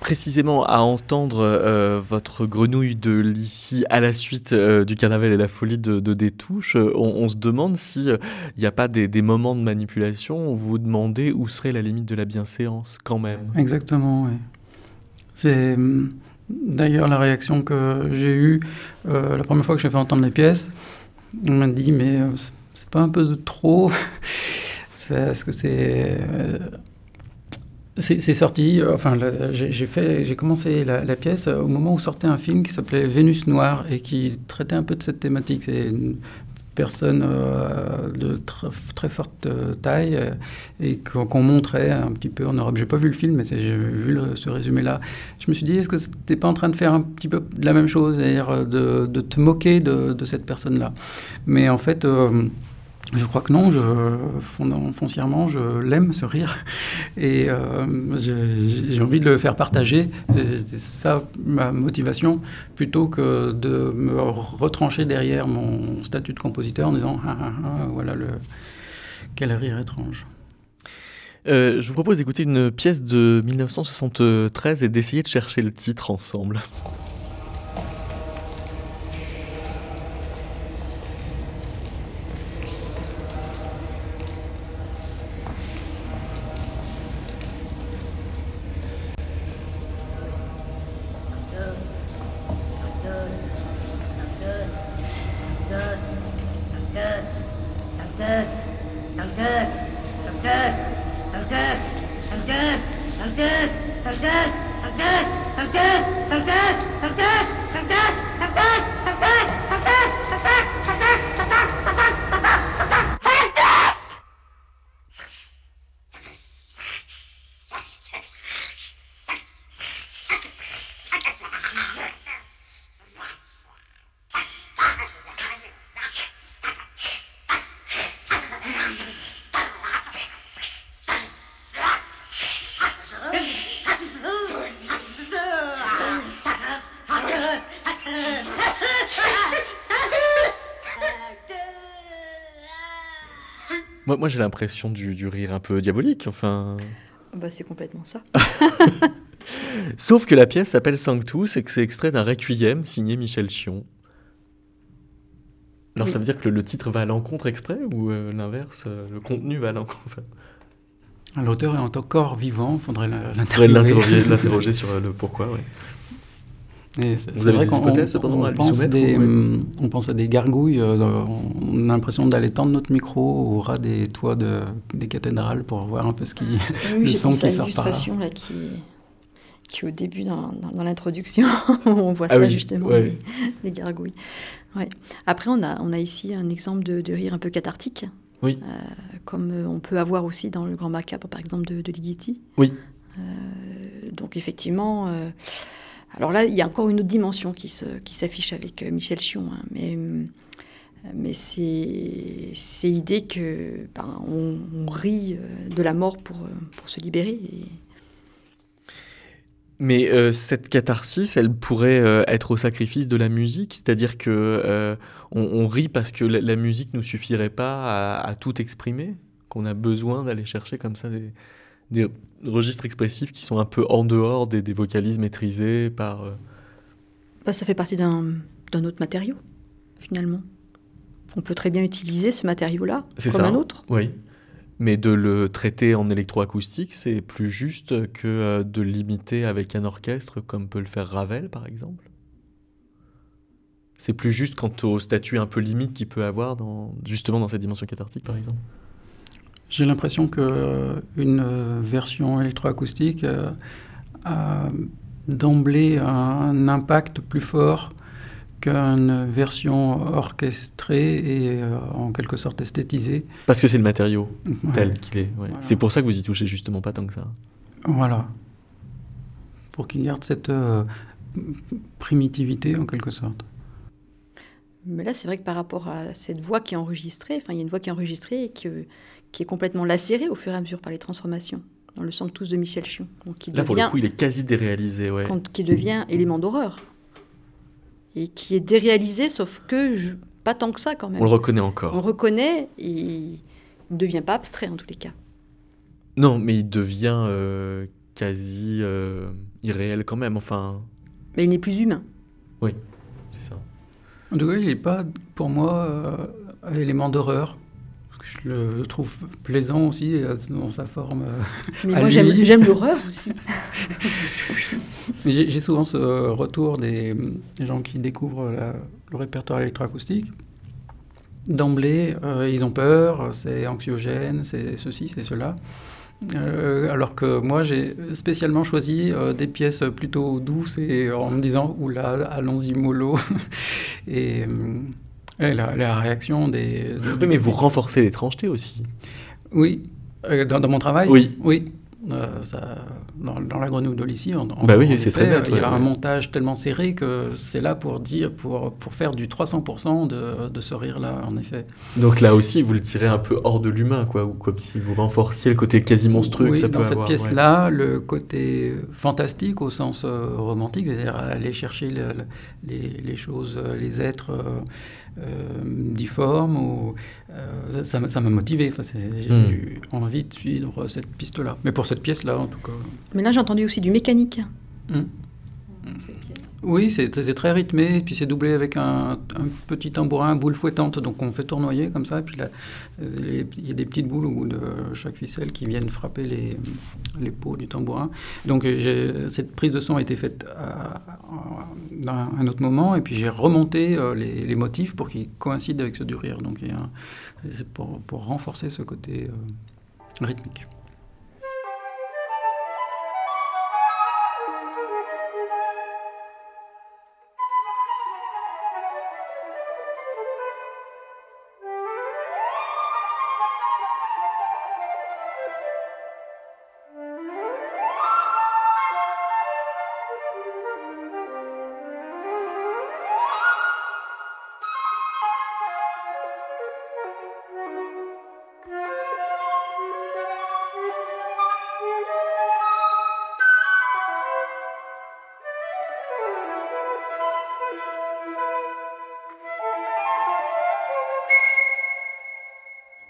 Précisément à entendre euh, votre grenouille de l'ici à la suite euh, du carnaval et la folie de, de Détouche, euh, on, se demande s'il n'y a pas des, moments de manipulation où vous vous demandez où serait la limite de la bienséance quand même. Exactement, oui. C'est hum, d'ailleurs la réaction que j'ai eue la première fois que j'ai fait entendre les pièces. On m'a dit, mais c'est pas un peu de trop? [laughs] Est-ce que c'est c'est sorti, euh, enfin, j'ai commencé la, pièce au moment où sortait un film qui s'appelait Vénus Noire et qui traitait un peu de cette thématique. C'est une personne euh, de très forte euh, taille et qu'on montrait un petit peu en Europe. J'ai pas vu le film, mais j'ai vu ce résumé-là. Je me suis dit, est-ce que tu pas en train de faire un petit peu la même chose, c'est-à-dire de, te moquer de cette personne-là? Mais en fait je crois que non, je, foncièrement, je l'aime, ce rire. Et euh, j'ai envie de le faire partager. C'est ça ma motivation, plutôt que de me retrancher derrière mon statut de compositeur en disant ah, ah, ah, voilà le, quel rire étrange. Euh, je vous propose d'écouter une pièce de 1973 et d'essayer de chercher le titre ensemble. Moi, j'ai l'impression du, du, rire un peu diabolique, enfin... Bah, c'est complètement ça. [laughs] Sauf que la pièce s'appelle Sanctus et que c'est extrait d'un requiem signé Michel Chion. Alors ça veut dire que le, le, titre va à l'encontre exprès ou euh, l'inverse euh, Le contenu va à l'encontre L'auteur est encore vivant, il faudrait l'interroger. l'interroger [laughs] sur le pourquoi, oui. Vous avez des hypothèses cependant on, à lui pense soumettre des, ou- On pense à des gargouilles, euh, on a l'impression d'aller tendre notre micro au ras des toits de, des cathédrales pour voir un peu ce qui, Oui, le son qui sort par là. qui, qui au début dans, dans- dans l'introduction, [laughs] on voit Ah ça oui, justement, ouais. des, des gargouilles. Ouais. Après, on a, on a ici un exemple de, de rire un peu cathartique, Oui. euh, comme euh, on peut avoir aussi dans le Grand Macabre, par exemple, de, de Ligeti. Oui. Euh, donc effectivement, euh, alors là, il y a encore une autre dimension qui se- qui s'affiche avec euh, Michel Chion, hein, mais, hum, mais c'est c'est l'idée que ben, on, rit euh, de la mort pour, euh, pour se libérer. Mais euh, cette catharsis, elle pourrait euh, être au sacrifice de la musique, c'est-à-dire que euh, on, rit parce que la, musique nous suffirait pas à, à tout exprimer, qu'on a besoin d'aller chercher comme ça des, des registres expressifs qui sont un peu en dehors des, des vocalises maîtrisés par. euh, Bah, ça fait partie d'un autre matériau, finalement. On peut très bien utiliser ce matériau-là comme ça. un autre. Oui. Mais de le traiter en électroacoustique, c'est plus juste que euh, de l'imiter avec un orchestre comme peut le faire Ravel, par exemple. C'est plus juste quant au statut un peu limite qu'il peut avoir dans, justement dans cette dimension cathartique, par exemple. J'ai l'impression que euh, une version électroacoustique euh, a d'emblée un impact plus fort qu'une version orchestrée et euh, en quelque sorte esthétisée. Parce que c'est le matériau Ouais. tel qu'il est. ouais. Voilà. C'est pour ça que vous y touchez justement pas tant que ça. Voilà. Pour qu'il garde cette euh, primitivité en quelque sorte. Mais là, c'est vrai que par rapport à cette voix qui est enregistrée, enfin, il y a une voix qui est enregistrée et qui, qui est complètement lacérée au fur et à mesure par les transformations, dans le Sanctus de Michel Chion. Donc, qui Là, pour le coup, il est quasi déréalisé. Ouais. quand- qui devient élément d'horreur. Et qui est déréalisé, sauf que je- pas tant que ça quand même. On le reconnaît On encore. le reconnaît et il ne devient pas abstrait en tous les cas. Non, mais il devient euh, quasi euh, irréel quand même. Enfin, Mais il n'est plus humain. c'est ça. En tout cas, il n'est pas pour moi euh, élément d'horreur. Je le trouve plaisant aussi euh, dans sa forme. euh, Mais moi, j'aime j'aime l'horreur aussi. J'ai souvent ce retour des, des gens qui découvrent la- le répertoire électroacoustique. D'emblée, euh, ils ont peur, c'est anxiogène, c'est ceci, c'est cela. Euh, alors que moi, j'ai spécialement choisi euh, des pièces plutôt douces et en me disant, oula, allons-y mollo. [laughs] et, euh, et la, la réaction des... Oui, mais vous renforcez l'étrangeté aussi. Oui, Euh, dans, dans mon travail? Oui. Oui, Euh, ça, dans, la grenouille de Lissi, en, bah oui, c'est très bête. Il y a un montage tellement serré que c'est là pour dire, pour, pour faire du 300% de, de ce rire-là, en effet. Donc là aussi, vous le tirez un peu hors de l'humain, quoi, ou comme si vous renforciez le côté quasi monstrueux que ça peut dans cette pièce-là, le côté fantastique au sens euh, romantique, c'est-à-dire aller chercher les, les, choses, les êtres. Euh, difforme. Ou, euh, ça m'a motivé. Enfin, j'ai hmm. eu envie de suivre cette piste-là. Mais pour cette pièce-là, en tout cas. Mais là, j'ai entendu aussi du mécanique. Hmm. Oui, c'est très rythmé, puis c'est doublé avec un, petit tambourin, boule fouettante, donc on fait tournoyer comme ça, et puis il y a des petites boules au bout de chaque ficelle qui viennent frapper les, les peaux du tambourin. Donc cette prise de son a été faite à, un autre moment, et puis j'ai remonté euh, les, motifs pour qu'ils coïncident avec ceux du rire, donc c'est pour, pour, renforcer ce côté euh, rythmique.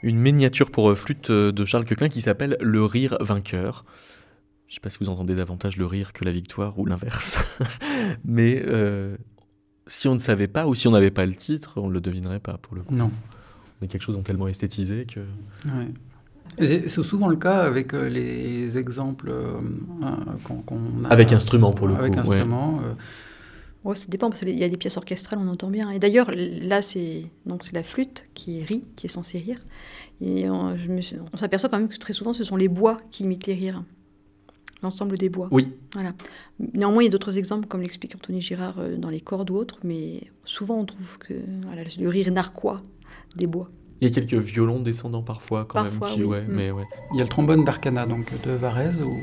Une miniature pour euh, flûte euh, de Charles Quequin qui s'appelle Le rire vainqueur. Je ne sais pas si vous entendez davantage le rire que la victoire ou l'inverse. [laughs] Mais euh, si on ne savait pas ou si on n'avait pas le titre, on ne le devinerait pas pour le coup. Non. On est quelque chose de tellement esthétisé que. C'est souvent le cas avec les exemples qu'on a. Avec instrument pour le coup. Avec instrument. Oh, ça dépend parce qu'il y a des pièces orchestrales, on entend bien. Et d'ailleurs, là, c'est donc c'est la flûte qui rit, qui est censée rire. Et on, on s'aperçoit quand même que très souvent, ce sont les bois qui imitent les rires. L'ensemble des bois. Oui. Voilà. Néanmoins, il y a d'autres exemples, comme l'explique Anthony Girard euh, dans les cordes ou autres, mais souvent on trouve que voilà, le rire narquois des bois. Il y a quelques violons descendants parfois quand même. Qui, ouais, mais ouais. Il y a le trombone d'Arcana donc de Varese où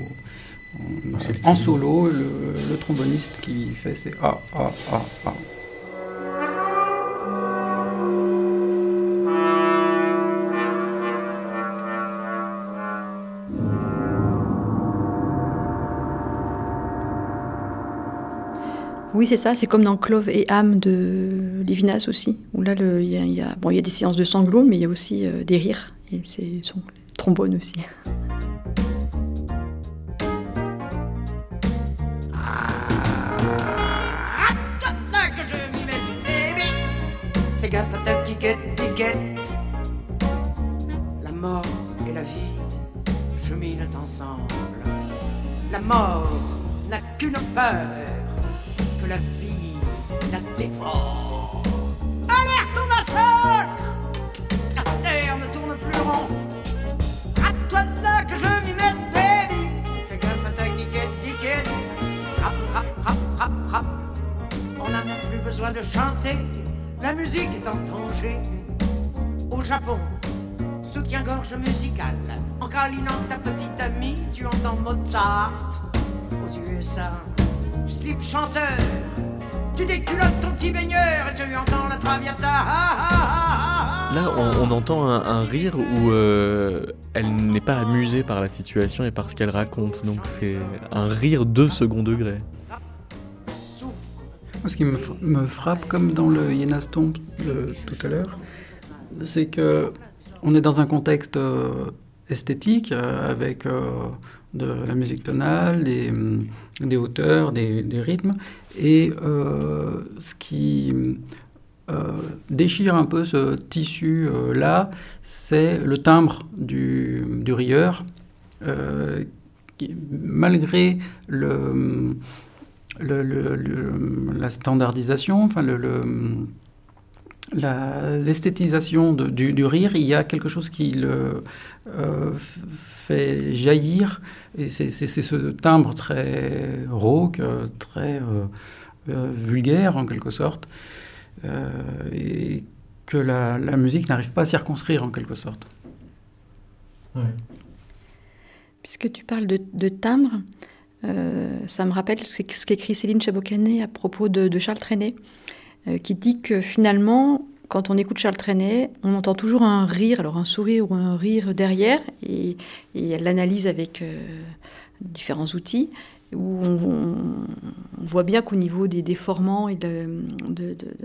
en solo, le, tromboniste qui fait c'est A, A, A, A. Oui, c'est ça. C'est comme dans Clove et âme de Lévinas aussi, où là, il y, a, bon, y a des séances de sanglots, mais il y a aussi euh, des rires. Et c'est son trombone aussi. La mort et la vie cheminent ensemble. La mort n'a qu'une peur, que la vie la dévore. Alerte au massacre La terre ne tourne plus rond. À toi là que je m'y mette, baby. Fais gaffe à ta guiquette, guiquette. Rap, rap, rap, rap, rap. On n'a même plus besoin de chanter la musique est en danger. Au Japon, soutien-gorge musical. En câlinant ta petite amie, tu entends Mozart. Aux USA, slip chanteur. Tu déculottes ton petit baigneur et tu entends la traviata. Là, on, entend un, rire où euh, elle n'est pas amusée par la situation et par ce qu'elle raconte. Donc c'est un rire de second degré. Ce qui me, frappe, comme dans le Yena Stomp de tout à l'heure, c'est que on est dans un contexte euh, esthétique euh, avec euh, de la musique tonale, des, des hauteurs, des, rythmes, et ce qui déchire un peu ce tissu-là, c'est le timbre du, rieur, malgré le le, la standardisation, enfin l'esthétisation du, du, rire, il y a quelque chose qui le euh, fait jaillir, et c'est ce timbre très rauque, très euh, euh, vulgaire en quelque sorte, et que la, la musique n'arrive pas à circonscrire en quelque sorte. Puisque tu parles de, timbre, euh, ça me rappelle ce qu'écrit Céline Chabocanet à propos de, Charles Trenet, euh, qui dit que finalement, quand on écoute Charles Trenet, on entend toujours un rire, alors un sourire ou un rire derrière, et, elle l'analyse avec euh, différents outils, où on, voit bien qu'au niveau des déformants et de,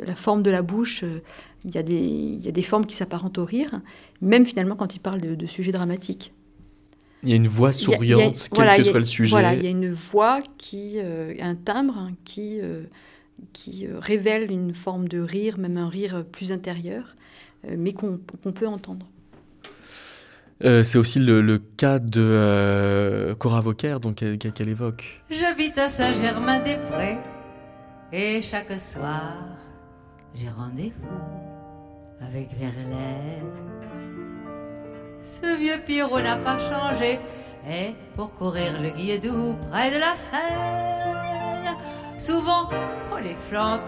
la forme de la bouche, il y, a des, il y a des formes qui s'apparentent au rire, même finalement quand il parle de sujets dramatiques. Il y a une voix souriante, quel que soit le sujet. Voilà, il y a une voix qui, euh, un timbre qui, euh, qui euh, révèle une forme de rire, même un rire plus intérieur, mais qu'on peut entendre. c'est aussi le, cas de Cora Vauquer, donc qu'elle évoque. J'habite à Saint-Germain-des-Prés et chaque soir j'ai rendez-vous avec Verlaine ce vieux Pierrot n'a pas changé. Et pour courir le guilledou près de la Seine, souvent on les flanque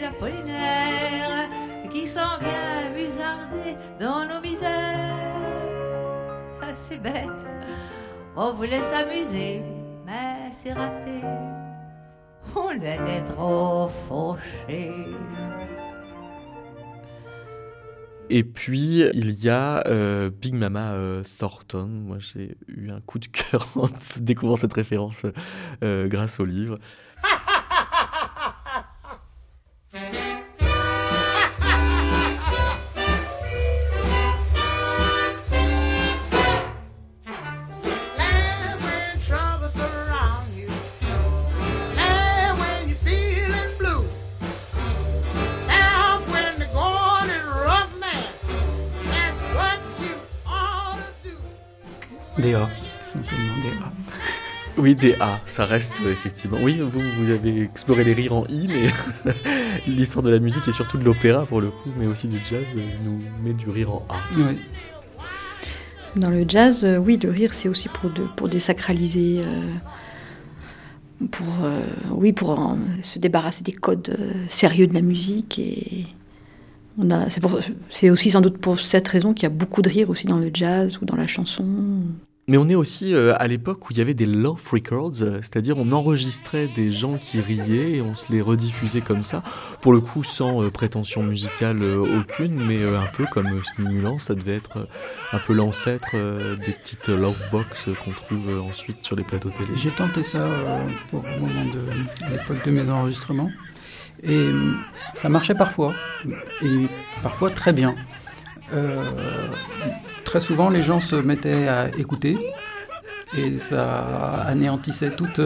d'Apollinaire qui s'en vient musarder dans nos misères. Ah, c'est bête, on voulait s'amuser, mais c'est raté. On était trop fauchés. Et puis, il y a euh, Big Mama euh, Thornton. Moi, j'ai eu un coup de cœur [laughs] en découvrant cette référence euh, grâce au livre. Oui, des A, ça reste effectivement. Oui, vous, vous avez exploré les rires en I, mais [laughs] l'histoire de la musique et surtout de l'opéra pour le coup, mais aussi du jazz, nous met du rire en A. Oui. Dans le jazz, euh, oui, le rire, c'est aussi pour, de, pour désacraliser, euh, pour, euh, oui, pour se débarrasser des codes sérieux de la musique. Et on a, c'est aussi sans doute pour cette raison qu'il y a beaucoup de rire aussi dans le jazz ou dans la chanson. Mais on est aussi euh, à l'époque où il y avait des love records, euh, c'est-à-dire on enregistrait des gens qui riaient et on se les rediffusait comme ça, pour le coup sans euh, prétention musicale aucune, mais un peu comme stimulant, ça devait être un peu l'ancêtre des petites love box qu'on trouve ensuite sur les plateaux télé. J'ai tenté ça pour le moment de l'époque de mes enregistrements. Et ça marchait parfois. Et parfois très bien très souvent, les gens se mettaient à écouter et ça anéantissait toute,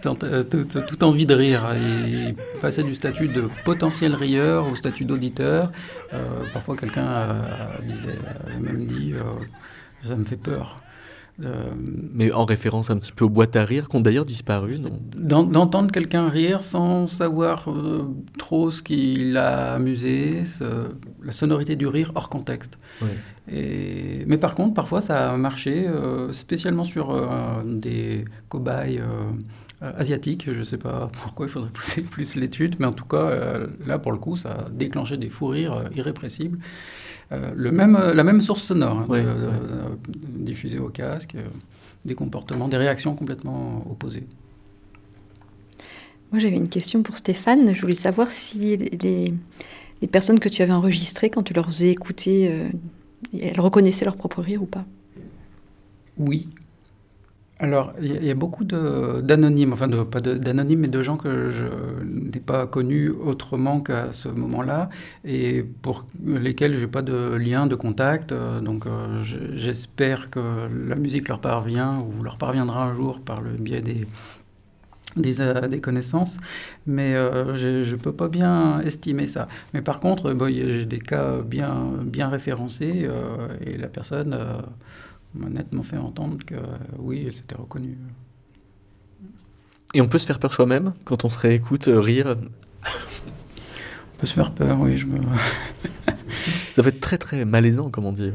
[laughs] toute, envie de rire. Et passaient du statut de potentiel rieur au statut d'auditeur. Euh, parfois, quelqu'un a, même dit euh, Ça me fait peur. Euh, mais en référence un petit peu aux boîtes à rire qui ont d'ailleurs disparu. D'entendre quelqu'un rire sans savoir euh, trop ce qui l'a amusé, la sonorité du rire hors contexte. Et, mais par contre, parfois ça a marché, euh, spécialement sur des cobayes asiatiques. Je ne sais pas [laughs] pourquoi il faudrait pousser [laughs] plus l'étude, mais en tout cas, là pour le coup, ça a déclenché des fous rires irrépressibles. Euh, le même, la même source sonore, hein, diffusée au casque, euh, des comportements, des réactions complètement opposées. Moi, j'avais une question pour Stéphane. Je voulais savoir si les, les personnes que tu avais enregistrées, quand tu leur faisais écouter, euh, elles reconnaissaient leur propre rire ou pas? Oui, alors, il y, a beaucoup d'anonymes, enfin pas d'anonymes, mais de gens que je n'ai pas connus autrement qu'à ce moment-là, et pour lesquels je n'ai pas de lien, de contact. Euh, donc, euh, j'espère que la musique leur parvient ou leur parviendra un jour par le biais des, des, euh, connaissances, mais je ne peux pas bien estimer ça. Mais par contre, j'ai des cas bien, bien référencés, et la personne m'a nettement fait entendre que oui, c'était reconnu. Et on peut se faire peur soi-même quand on se réécoute euh, rire On peut se faire peur, oui. Je me... Ça peut être très très malaisant, comme on dit.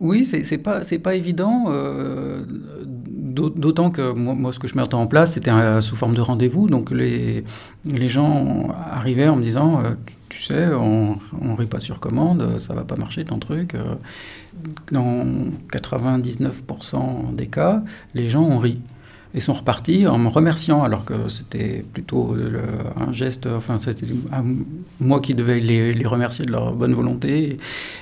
Oui, c'est pas c'est pas évident. Euh, d'autant que moi, ce que je mettais en place, c'était sous forme de rendez-vous. Donc les les gens arrivaient en me disant, euh, tu sais, on, on rit pas sur commande, ça va pas marcher ton truc. Euh, dans 99% des cas, les gens ont ri et sont repartis en me remerciant, alors que c'était plutôt un geste, enfin c'était moi qui devais les, remercier de leur bonne volonté.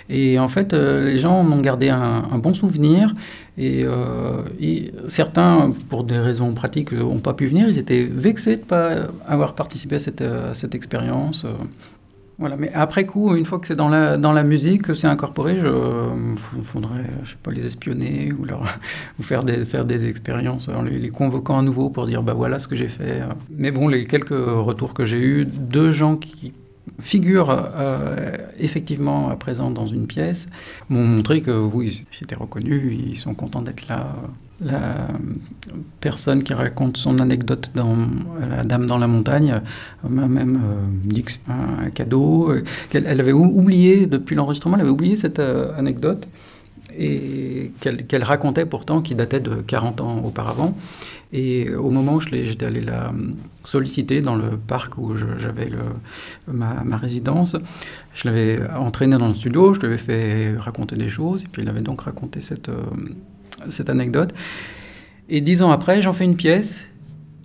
Et, en fait, euh, les gens en ont gardé un, bon souvenir. Euh, et, certains, pour des raisons pratiques, n'ont pas pu venir. Ils étaient vexés de ne pas avoir participé à cette expérience. Voilà, mais après coup, une fois que c'est dans la, dans la musique, que c'est incorporé, je faudrait, je sais pas, les espionner ou, leur, [laughs] ou faire, des, faire des expériences en les, convoquant à nouveau pour dire, bah voilà ce que j'ai fait. Mais bon, les quelques retours que j'ai eus de gens qui figurent euh, effectivement à présent dans une pièce m'ont montré que oui, c'était reconnu, ils sont contents d'être là la personne qui raconte son anecdote dans La Dame dans la montagne m'a même euh, dit que c'était un, cadeau. Euh, qu'elle elle avait oublié, depuis l'enregistrement, elle avait oublié cette euh, anecdote et qu'elle racontait pourtant, qui datait de 40 ans auparavant. Et au moment où j'étais allé la solliciter dans le parc où j'avais ma, ma, résidence, je l'avais entraînée dans le studio, je lui avais fait raconter des choses, et puis elle avait donc raconté cette cette anecdote. Et dix ans après, j'en fais une pièce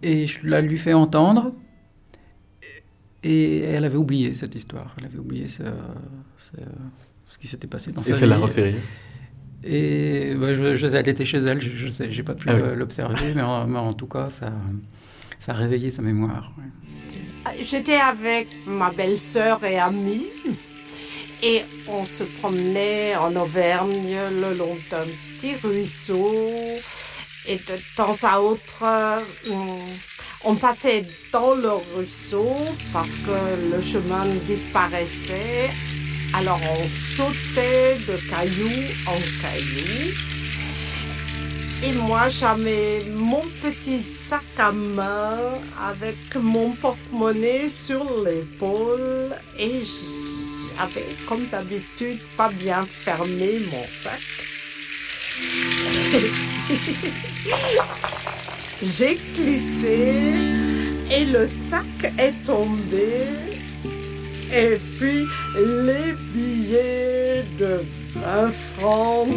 et je la lui fais entendre. Et elle avait oublié cette histoire. Elle avait oublié ce, ce, qui s'était passé dans sa vie. Et ça l'a refait Et bah, je, elle était chez elle, je sais, j'ai pas pu ah l'observer, mais, en, tout cas, ça, ça a réveillé sa mémoire. J'étais avec ma belle-sœur et amie, et on se promenait en Auvergne le long d'un ruisseau et de temps à autre, on, passait dans le ruisseau parce que le chemin disparaissait. Alors on sautait de caillou en caillou. Et moi, j'avais mon petit sac à main avec mon porte-monnaie sur l'épaule et j'avais, comme d'habitude, pas bien fermé mon sac. [laughs] J'ai glissé et le sac est tombé. Et puis les billets de 20 francs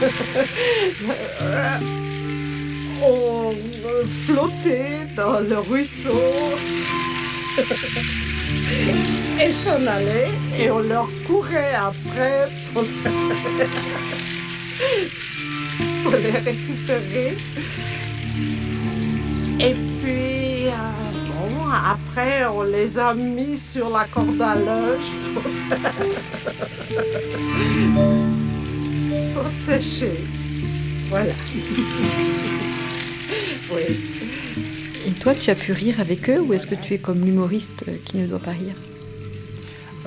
[laughs] ont flotté dans le ruisseau [laughs] et s'en allaient et on leur courait après pour [laughs] les récupérer. Et après, on les a mis sur la corde à linge pour, [laughs] pour sécher. Voilà. [laughs] oui. Et toi, tu as pu rire avec eux ou est-ce que tu es comme l'humoriste qui ne doit pas rire?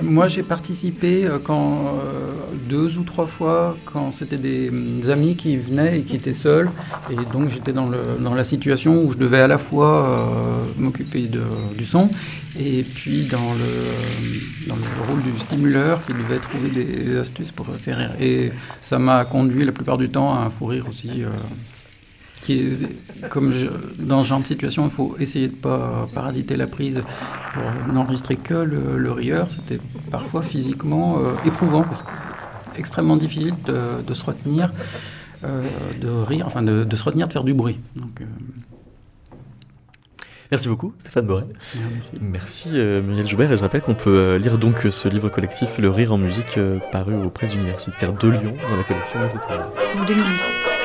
Moi, j'ai participé euh, quand euh, deux ou trois fois quand c'était des, amis qui venaient et qui étaient seuls, et donc j'étais dans, dans, la situation où je devais à la fois euh, m'occuper du son et puis dans le, dans le rôle du stimuleur qui devait trouver des astuces pour faire rire. Et ça m'a conduit la plupart du temps à un fou rire aussi comme dans ce genre de situation, il faut essayer de ne pas parasiter la prise pour n'enregistrer que le, rieur. C'était parfois physiquement euh, éprouvant parce que c'est extrêmement difficile de, se retenir, euh, de rire, enfin de, se retenir de faire du bruit. Donc, euh, Merci beaucoup, Stéphane Borel. Merci, Muriel Joubert. Et je rappelle qu'on peut lire donc ce livre collectif, Le Rire en musique, paru aux presses universitaires de Lyon, dans la collection En 2017.